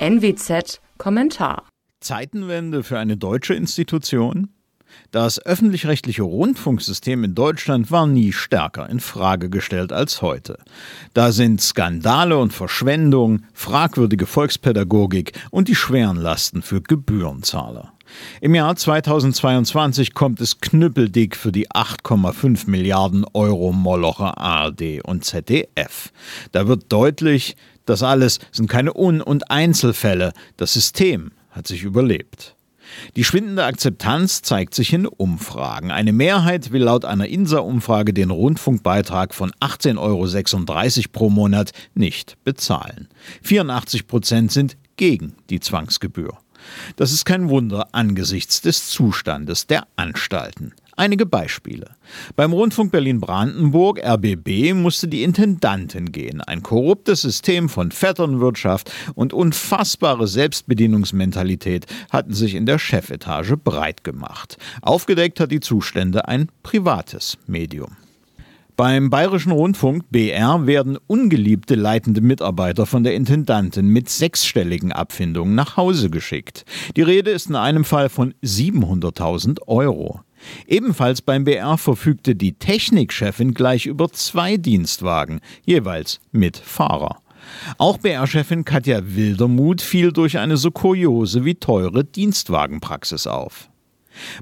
NWZ Kommentar. Zeitenwende für eine deutsche Institution? Das öffentlich-rechtliche Rundfunksystem in Deutschland war nie stärker in Frage gestellt als heute. Da sind Skandale und Verschwendung, fragwürdige Volkspädagogik und die schweren Lasten für Gebührenzahler. Im Jahr 2022 kommt es knüppeldick für die 8,5 Milliarden Euro Molocher ARD und ZDF. Da wird deutlich, das alles sind keine Un- und Einzelfälle, das System hat sich überlebt. Die schwindende Akzeptanz zeigt sich in Umfragen. Eine Mehrheit will laut einer INSA-Umfrage den Rundfunkbeitrag von 18,36 Euro pro Monat nicht bezahlen. 84 Prozent sind gegen die Zwangsgebühr. Das ist kein Wunder angesichts des Zustandes der Anstalten. Einige Beispiele. Beim Rundfunk Berlin-Brandenburg, RBB, musste die Intendantin gehen. Ein korruptes System von Vetternwirtschaft und unfassbare Selbstbedienungsmentalität hatten sich in der Chefetage breit gemacht. Aufgedeckt hat die Zustände ein privates Medium. Beim Bayerischen Rundfunk BR werden ungeliebte leitende Mitarbeiter von der Intendantin mit sechsstelligen Abfindungen nach Hause geschickt. Die Rede ist in einem Fall von 700.000 Euro. Ebenfalls beim BR verfügte die Technikchefin gleich über zwei Dienstwagen, jeweils mit Fahrer. Auch BR-Chefin Katja Wildermuth fiel durch eine so kuriose wie teure Dienstwagenpraxis auf.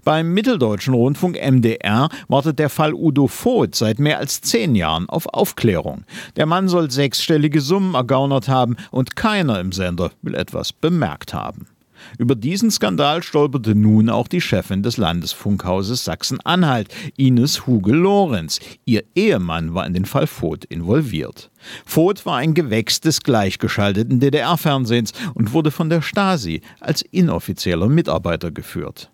Beim Mitteldeutschen Rundfunk MDR wartet der Fall Udo Voth seit mehr als zehn Jahren auf Aufklärung. Der Mann soll sechsstellige Summen ergaunert haben und keiner im Sender will etwas bemerkt haben. Über diesen Skandal stolperte nun auch die Chefin des Landesfunkhauses Sachsen-Anhalt, Ines Huge-Lorenz. Ihr Ehemann war in den Fall Voth involviert. Voth war ein Gewächs des gleichgeschalteten DDR-Fernsehens und wurde von der Stasi als inoffizieller Mitarbeiter geführt.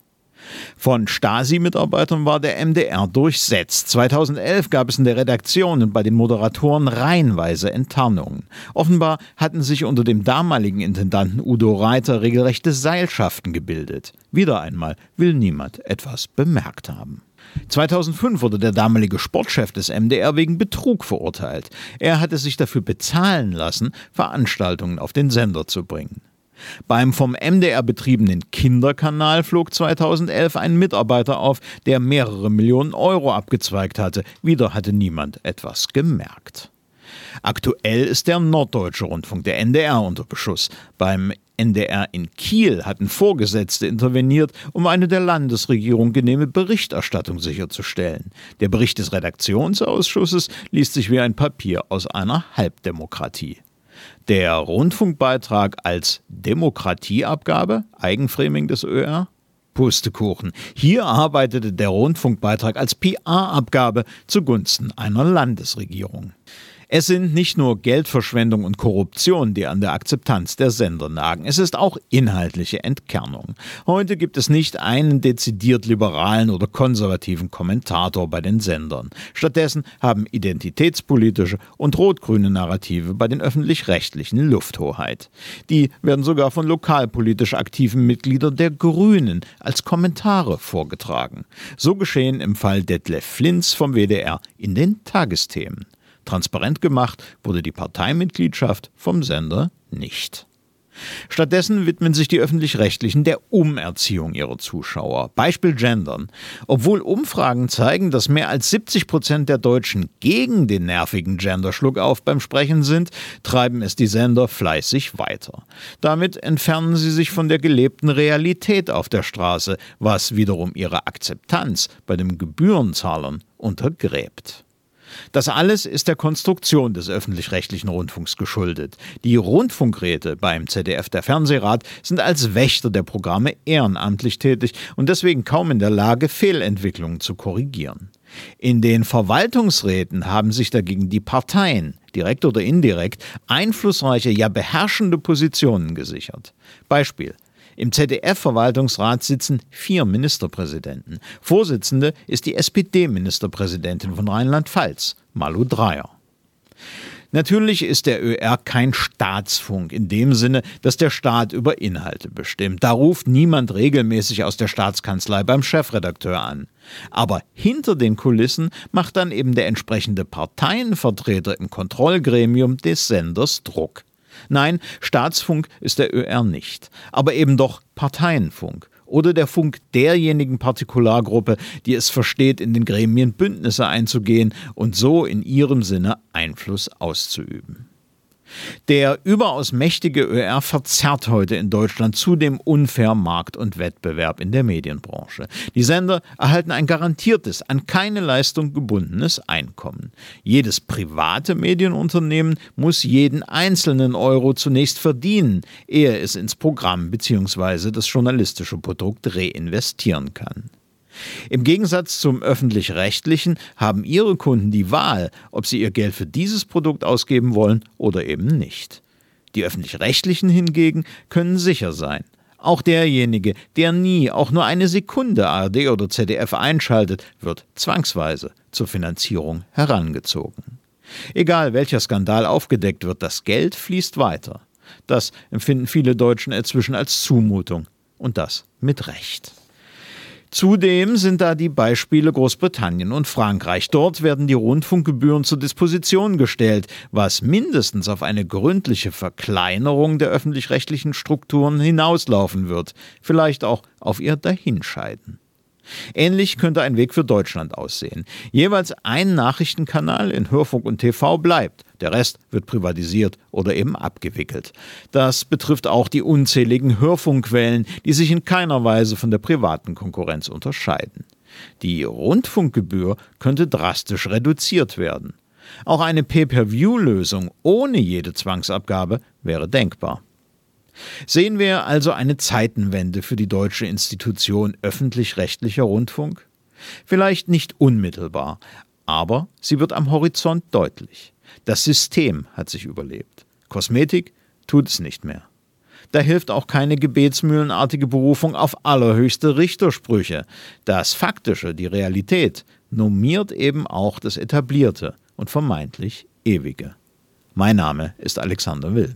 Von Stasi-Mitarbeitern war der MDR durchsetzt. 2011 gab es in der Redaktion und bei den Moderatoren reihenweise Enttarnungen. Offenbar hatten sich unter dem damaligen Intendanten Udo Reiter regelrechte Seilschaften gebildet. Wieder einmal will niemand etwas bemerkt haben. 2005 wurde der damalige Sportchef des MDR wegen Betrug verurteilt. Er hatte sich dafür bezahlen lassen, Veranstaltungen auf den Sender zu bringen. Beim vom MDR betriebenen Kinderkanal flog 2011 ein Mitarbeiter auf, der mehrere Millionen Euro abgezweigt hatte. Wieder hatte niemand etwas gemerkt. Aktuell ist der Norddeutsche Rundfunk, der NDR, unter Beschuss. Beim NDR in Kiel hatten Vorgesetzte interveniert, um eine der Landesregierung genehme Berichterstattung sicherzustellen. Der Bericht des Redaktionsausschusses liest sich wie ein Papier aus einer Halbdemokratie. Der Rundfunkbeitrag als Demokratieabgabe, Eigenframing des ÖR? Pustekuchen. Hier arbeitete der Rundfunkbeitrag als PR-Abgabe zugunsten einer Landesregierung. Es sind nicht nur Geldverschwendung und Korruption, die an der Akzeptanz der Sender nagen, es ist auch inhaltliche Entkernung. Heute gibt es nicht einen dezidiert liberalen oder konservativen Kommentator bei den Sendern. Stattdessen haben identitätspolitische und rot-grüne Narrative bei den öffentlich-rechtlichen Lufthoheit. Die werden sogar von lokalpolitisch aktiven Mitgliedern der Grünen als Kommentare vorgetragen. So geschehen im Fall Detlef Flinz vom WDR in den Tagesthemen. Transparent gemacht wurde die Parteimitgliedschaft vom Sender nicht. Stattdessen widmen sich die öffentlich-rechtlichen der Umerziehung ihrer Zuschauer. Beispiel Gendern. Obwohl Umfragen zeigen, dass mehr als 70 Prozent der Deutschen gegen den nervigen Genderschluckauf beim Sprechen sind, treiben es die Sender fleißig weiter. Damit entfernen sie sich von der gelebten Realität auf der Straße, was wiederum ihre Akzeptanz bei den Gebührenzahlern untergräbt. Das alles ist der Konstruktion des öffentlich-rechtlichen Rundfunks geschuldet. Die Rundfunkräte beim ZDF der Fernsehrat sind als Wächter der Programme ehrenamtlich tätig und deswegen kaum in der Lage, Fehlentwicklungen zu korrigieren. In den Verwaltungsräten haben sich dagegen die Parteien, direkt oder indirekt, einflussreiche, ja beherrschende Positionen gesichert. Beispiel im ZDF-Verwaltungsrat sitzen vier Ministerpräsidenten. Vorsitzende ist die SPD-Ministerpräsidentin von Rheinland-Pfalz, Malu Dreyer. Natürlich ist der ÖR kein Staatsfunk in dem Sinne, dass der Staat über Inhalte bestimmt. Da ruft niemand regelmäßig aus der Staatskanzlei beim Chefredakteur an. Aber hinter den Kulissen macht dann eben der entsprechende Parteienvertreter im Kontrollgremium des Senders Druck. Nein, Staatsfunk ist der ÖR nicht, aber eben doch Parteienfunk oder der Funk derjenigen Partikulargruppe, die es versteht, in den Gremien Bündnisse einzugehen und so in ihrem Sinne Einfluss auszuüben. Der überaus mächtige ÖR verzerrt heute in Deutschland zudem unfair Markt und Wettbewerb in der Medienbranche. Die Sender erhalten ein garantiertes, an keine Leistung gebundenes Einkommen. Jedes private Medienunternehmen muss jeden einzelnen Euro zunächst verdienen, ehe es ins Programm bzw. das journalistische Produkt reinvestieren kann. Im Gegensatz zum öffentlich-rechtlichen haben Ihre Kunden die Wahl, ob sie ihr Geld für dieses Produkt ausgeben wollen oder eben nicht. Die öffentlich-rechtlichen hingegen können sicher sein. Auch derjenige, der nie auch nur eine Sekunde ARD oder ZDF einschaltet, wird zwangsweise zur Finanzierung herangezogen. Egal welcher Skandal aufgedeckt wird, das Geld fließt weiter. Das empfinden viele Deutschen inzwischen als Zumutung. Und das mit Recht. Zudem sind da die Beispiele Großbritannien und Frankreich. Dort werden die Rundfunkgebühren zur Disposition gestellt, was mindestens auf eine gründliche Verkleinerung der öffentlich-rechtlichen Strukturen hinauslaufen wird, vielleicht auch auf ihr Dahinscheiden. Ähnlich könnte ein Weg für Deutschland aussehen. Jeweils ein Nachrichtenkanal in Hörfunk und TV bleibt, der Rest wird privatisiert oder eben abgewickelt. Das betrifft auch die unzähligen Hörfunkwellen, die sich in keiner Weise von der privaten Konkurrenz unterscheiden. Die Rundfunkgebühr könnte drastisch reduziert werden. Auch eine Pay-per-View-Lösung ohne jede Zwangsabgabe wäre denkbar. Sehen wir also eine Zeitenwende für die deutsche Institution öffentlich-rechtlicher Rundfunk? Vielleicht nicht unmittelbar, aber sie wird am Horizont deutlich. Das System hat sich überlebt. Kosmetik tut es nicht mehr. Da hilft auch keine gebetsmühlenartige Berufung auf allerhöchste Richtersprüche. Das Faktische, die Realität, normiert eben auch das Etablierte und vermeintlich Ewige. Mein Name ist Alexander Will.